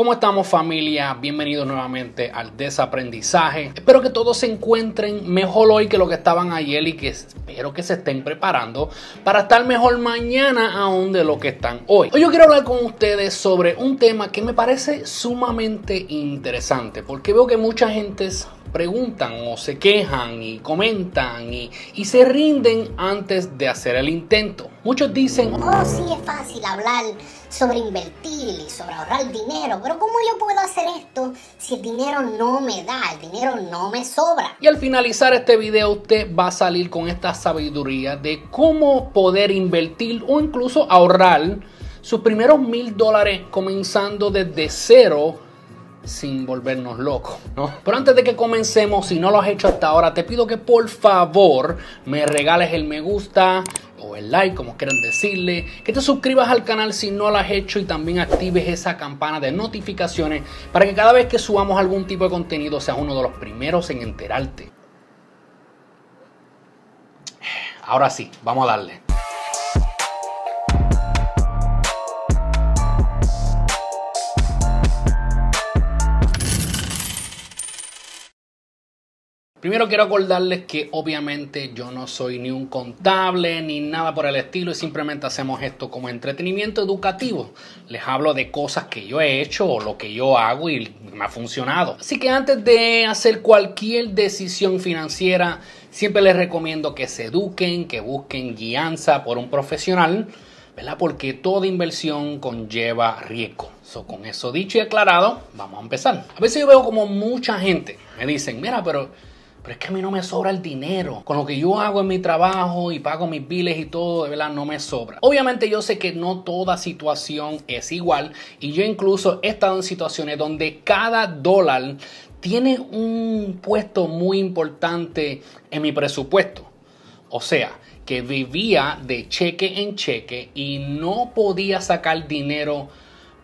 ¿Cómo estamos familia? Bienvenidos nuevamente al desaprendizaje. Espero que todos se encuentren mejor hoy que lo que estaban ayer y que espero que se estén preparando para estar mejor mañana aún de lo que están hoy. Hoy yo quiero hablar con ustedes sobre un tema que me parece sumamente interesante porque veo que mucha gente preguntan o se quejan y comentan y, y, se rinden antes de hacer el intento. Muchos dicen, oh sí es fácil hablar sobre invertir y sobre ahorrar dinero, pero ¿cómo yo puedo hacer esto si el dinero no me da, el dinero no me sobra? Y al finalizar este video usted va a salir con esta sabiduría de cómo poder invertir o incluso ahorrar sus primeros mil dólares comenzando desde cero sin volvernos locos, ¿no? Pero antes de que comencemos, si no lo has hecho hasta ahora, te pido que por favor me regales el me gusta o el like, como quieran decirle, que te suscribas al canal si no lo has hecho y también actives esa campana de notificaciones para que cada vez que subamos algún tipo de contenido seas uno de los primeros en enterarte. Ahora sí, vamos a darle. Primero quiero acordarles que obviamente yo no soy ni un contable ni nada por el estilo y simplemente hacemos esto como entretenimiento educativo. Les hablo de cosas que yo he hecho o lo que yo hago y me ha funcionado. Así que antes de hacer cualquier decisión financiera, siempre les recomiendo que se eduquen, que busquen guianza por un profesional, ¿verdad? Porque toda inversión conlleva riesgo. con eso dicho y aclarado, vamos a empezar. A veces yo veo como mucha gente me dicen, mira, pero pero es que a mí no me sobra el dinero. Con lo que yo hago en mi trabajo y pago mis biles y todo, de verdad no me sobra. Obviamente yo sé que no toda situación es igual y yo incluso he estado en situaciones donde cada dólar tiene un puesto muy importante en mi presupuesto. O sea, que vivía de cheque en cheque y no podía sacar dinero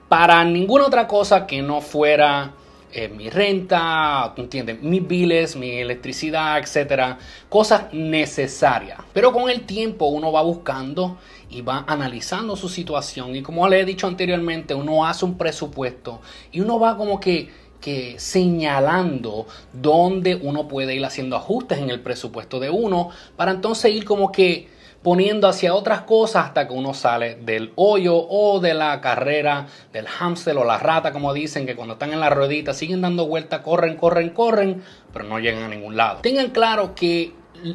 para ninguna otra cosa que no fuera eh, mi renta, ¿entiendes? Mis biles, mi electricidad, etcétera, cosas necesarias. Pero con el tiempo uno va buscando y va analizando su situación y como le he dicho anteriormente, uno hace un presupuesto y uno va como que que señalando dónde uno puede ir haciendo ajustes en el presupuesto de uno para entonces ir como que poniendo hacia otras cosas hasta que uno sale del hoyo o de la carrera del hámster o la rata, como dicen, que cuando están en la ruedita siguen dando vueltas, corren, corren, corren, pero no llegan a ningún lado. Tengan claro que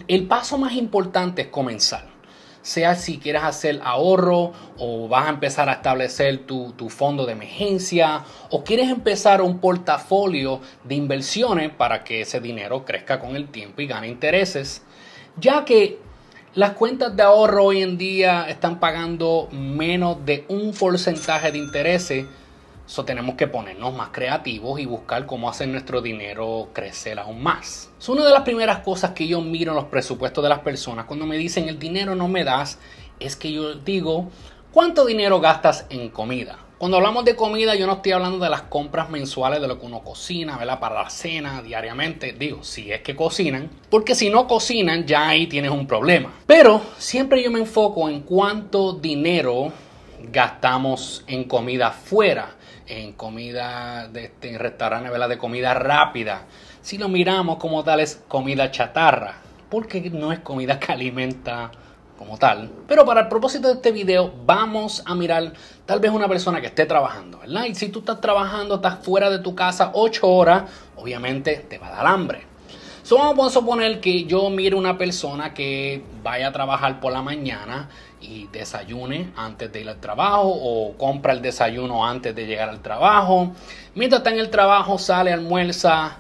el paso más importante es comenzar sea si quieres hacer ahorro o vas a empezar a establecer tu, tu, fondo de emergencia o quieres empezar un portafolio de inversiones para que ese dinero crezca con el tiempo y gane intereses, ya que las cuentas de ahorro hoy en día están pagando menos de un porcentaje de intereses. So tenemos que ponernos más creativos y buscar cómo hacer nuestro dinero crecer aún más. Es una de las primeras cosas que yo miro en los presupuestos de las personas cuando me dicen el dinero no me das, es que yo digo, ¿cuánto dinero gastas en comida? Cuando hablamos de comida, yo no estoy hablando de las compras mensuales de lo que uno cocina, ¿verdad? Para la cena diariamente. Digo, si es que cocinan. Porque si no cocinan, ya ahí tienes un problema. Pero siempre yo me enfoco en cuánto dinero gastamos en comida fuera. En comida de, este, en restaurantes, ¿verdad? De comida rápida. Si lo miramos como tal es comida chatarra. Porque no es comida que alimenta como tal. Pero para el propósito de este video vamos a mirar tal vez una persona que esté trabajando, ¿verdad? Y si tú estás trabajando, estás fuera de tu casa 8 horas, obviamente te va a dar hambre. So, vamos a suponer que yo mire una persona que vaya a trabajar por la mañana y desayune antes de ir al trabajo o compra el desayuno antes de llegar al trabajo. Mientras está en el trabajo, sale, almuerza,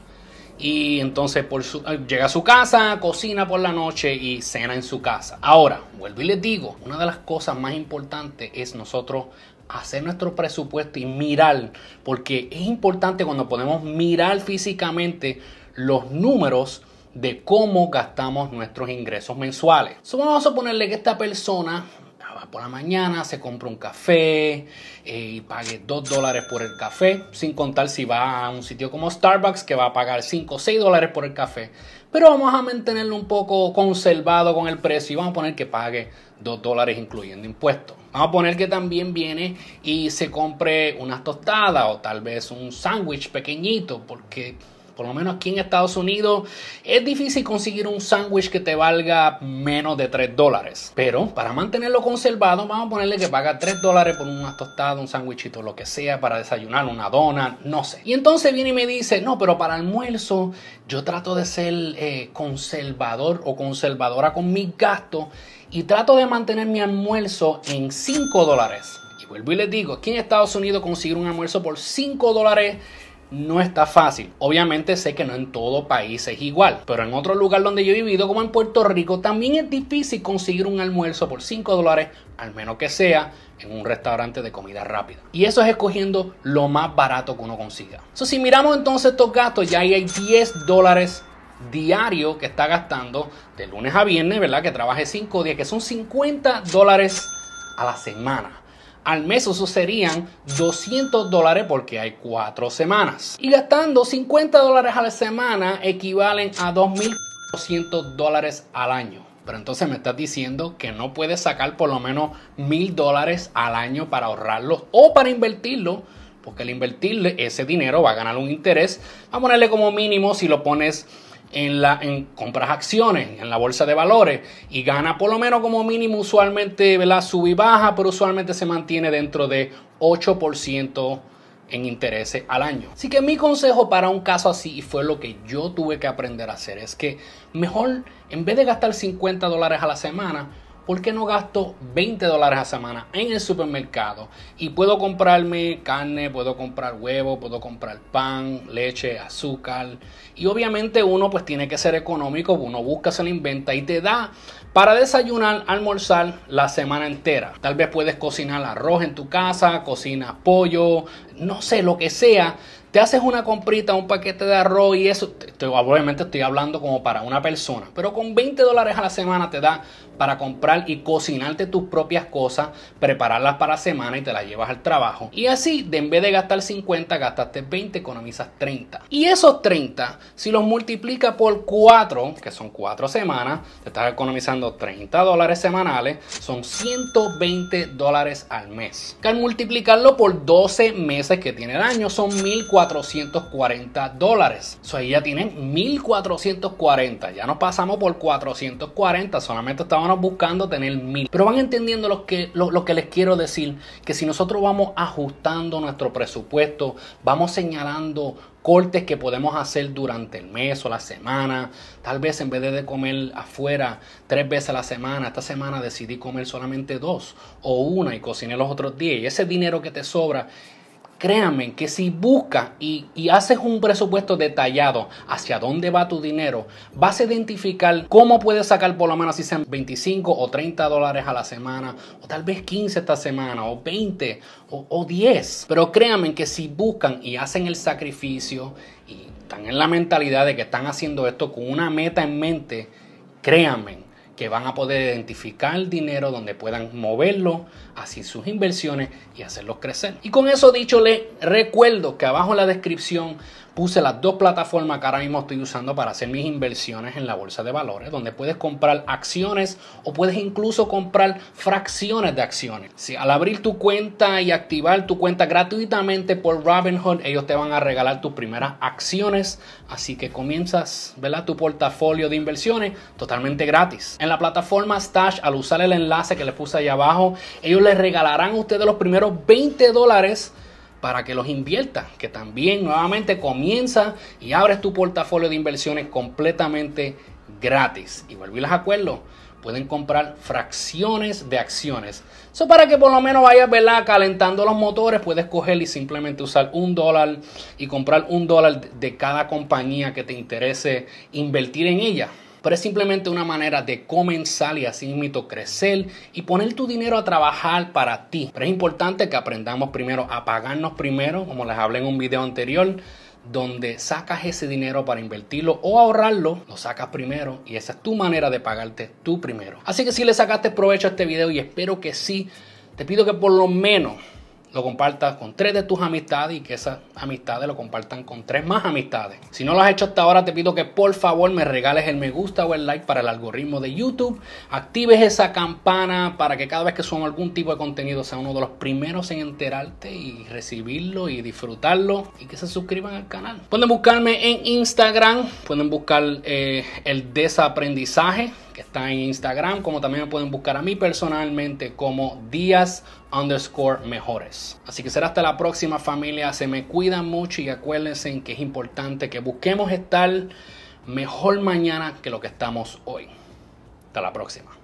y entonces eh, llega a su casa, cocina por la noche y cena en su casa. Ahora, vuelvo y les digo, una de las cosas más importantes es nosotros hacer nuestro presupuesto y mirar, porque es importante cuando podemos mirar físicamente los números de cómo gastamos nuestros ingresos mensuales. vamos a ponerle que esta persona por la mañana, se compra un café eh, y pague 2 dólares por el café, sin contar si va a un sitio como Starbucks que va a pagar 5 o 6 dólares por el café. pero vamos a mantenerlo un poco conservado con el precio y vamos a poner que pague 2 dólares incluyendo impuestos. Vamos a poner que también viene y se compre unas tostadas o tal vez un sándwich pequeñito porque por lo menos aquí en Estados Unidos es difícil conseguir un sándwich que te valga menos de 3 dólares. Pero para mantenerlo conservado, vamos a ponerle que paga 3 dólares por unas tostadas, un sándwichito, lo que sea, para desayunar, una dona, no sé. Y entonces viene y me dice, no, pero para almuerzo yo trato de ser eh, conservador o conservadora con mis gastos y trato de mantener mi almuerzo en 5 dólares. Y vuelvo y les digo, aquí en Estados Unidos conseguir un almuerzo por 5 dólares no está fácil. Obviamente sé que no en todo país es igual, pero en otro lugar donde yo he vivido, como en Puerto Rico, también es difícil conseguir un almuerzo por 5 dólares, al menos que sea en un restaurante de comida rápida. Y eso es escogiendo lo más barato que uno consiga. si miramos entonces estos gastos, ya hay 10 dólares diario que está gastando de lunes a viernes, ¿verdad? Que trabaje 5 días, que son 50 dólares a la semana. Al mes eso serían 200 dólares porque hay 4 semanas. Y gastando 50 dólares a la semana equivalen a 2.200 dólares al año. Pero entonces me estás diciendo que no puedes sacar por lo menos 1.000 dólares al año para ahorrarlo o para invertirlo. Porque al invertirle ese dinero va a ganar un interés. a ponerle como mínimo si lo pones en, la, en compras acciones en la bolsa de valores y gana por lo menos como mínimo usualmente, ¿verdad? Sube y baja, pero usualmente se mantiene dentro de 8% en intereses al año. Así que mi consejo para un caso así, y fue lo que yo tuve que aprender a hacer, es que mejor en vez de gastar 50 dólares a la semana, ¿por qué no gasto 20 dólares a semana en el supermercado? Y puedo comprarme carne, puedo comprar huevo, puedo comprar pan, leche, azúcar. Y obviamente uno pues tiene que ser económico, uno busca, se lo inventa y te da para desayunar, almorzar la semana entera. Tal vez puedes cocinar arroz en tu casa, cocinas pollo, no sé, lo que sea te haces una comprita, un paquete de arroz y eso, obviamente estoy hablando como para una persona, pero con 20 dólares a la semana te da para comprar y cocinarte tus propias cosas, prepararlas para la semana y te las llevas al trabajo. Y así, de en vez de gastar 50, gastaste 20, economizas 30. Y esos 30, si los multiplica por 4, que son 4 semanas, te estás economizando 30 dólares semanales, son 120 dólares al mes. Que al multiplicarlo por 12 meses que tiene el año, son 1440 dólares. Ahí ya tienen 1440. Ya nos pasamos por 440, solamente estamos buscando tener mil. Pero van entendiendo lo que, lo, que les quiero decir, que si nosotros vamos ajustando nuestro presupuesto, vamos señalando cortes que podemos hacer durante el mes o la semana. Tal vez en vez de comer afuera tres veces a la semana, esta semana decidí comer solamente dos o una y cociné los otros días. Y ese dinero que te sobra créanme que si buscas y, haces un presupuesto detallado hacia dónde va tu dinero, vas a identificar cómo puedes sacar por lo menos si sean 25 o 30 dólares a la semana, o tal vez 15 esta semana, o 20 o, o 10. Pero créanme que si buscan y hacen el sacrificio y están en la mentalidad de que están haciendo esto con una meta en mente, créanme que van a poder identificar dinero donde puedan moverlo hacia sus inversiones y hacerlos crecer. Y con eso dicho, les recuerdo que abajo en la descripción puse las dos plataformas que ahora mismo estoy usando para hacer mis inversiones en la bolsa de valores, donde puedes comprar acciones o puedes incluso comprar fracciones de acciones. Si al abrir tu cuenta y activar tu cuenta gratuitamente por Robinhood, ellos te van a regalar tus primeras acciones, así que comienzas, ¿verdad? Tu portafolio de inversiones totalmente gratis. En la plataforma Stash, al usar el enlace que les puse ahí abajo, ellos les regalarán a ustedes los primeros 20 dólares para que los inviertas, que también nuevamente comienza y abres tu portafolio de inversiones completamente gratis. Y vuelvo y les acuerdo, pueden comprar fracciones de acciones. Eso para que por lo menos vayas ¿verdad? calentando los motores, puedes coger y simplemente usar un dólar y comprar un dólar de cada compañía que te interese invertir en ella pero es simplemente una manera de comenzar y así mismo crecer y poner tu dinero a trabajar para ti. Pero es importante que aprendamos primero a pagarnos primero, como les hablé en un video anterior, donde sacas ese dinero para invertirlo o ahorrarlo, lo sacas primero y esa es tu manera de pagarte tú primero. Así que si le sacaste provecho a este video y espero que sí, te pido que por lo menos lo compartas con tres de tus amistades y que esas amistades lo compartan con tres más amistades. Si no lo has hecho hasta ahora, te pido que por favor me regales el me gusta o el like para el algoritmo de YouTube. Actives esa campana para que cada vez que suba algún tipo de contenido sea uno de los primeros en enterarte y recibirlo y disfrutarlo y que se suscriban al canal. Pueden buscarme en Instagram, pueden buscar eh, el desaprendizaje que está en Instagram, como también me pueden buscar a mí personalmente como Díaz underscore mejores. Así que será hasta la próxima familia, se me cuidan mucho y acuérdense que es importante que busquemos estar mejor mañana que lo que estamos hoy. Hasta la próxima.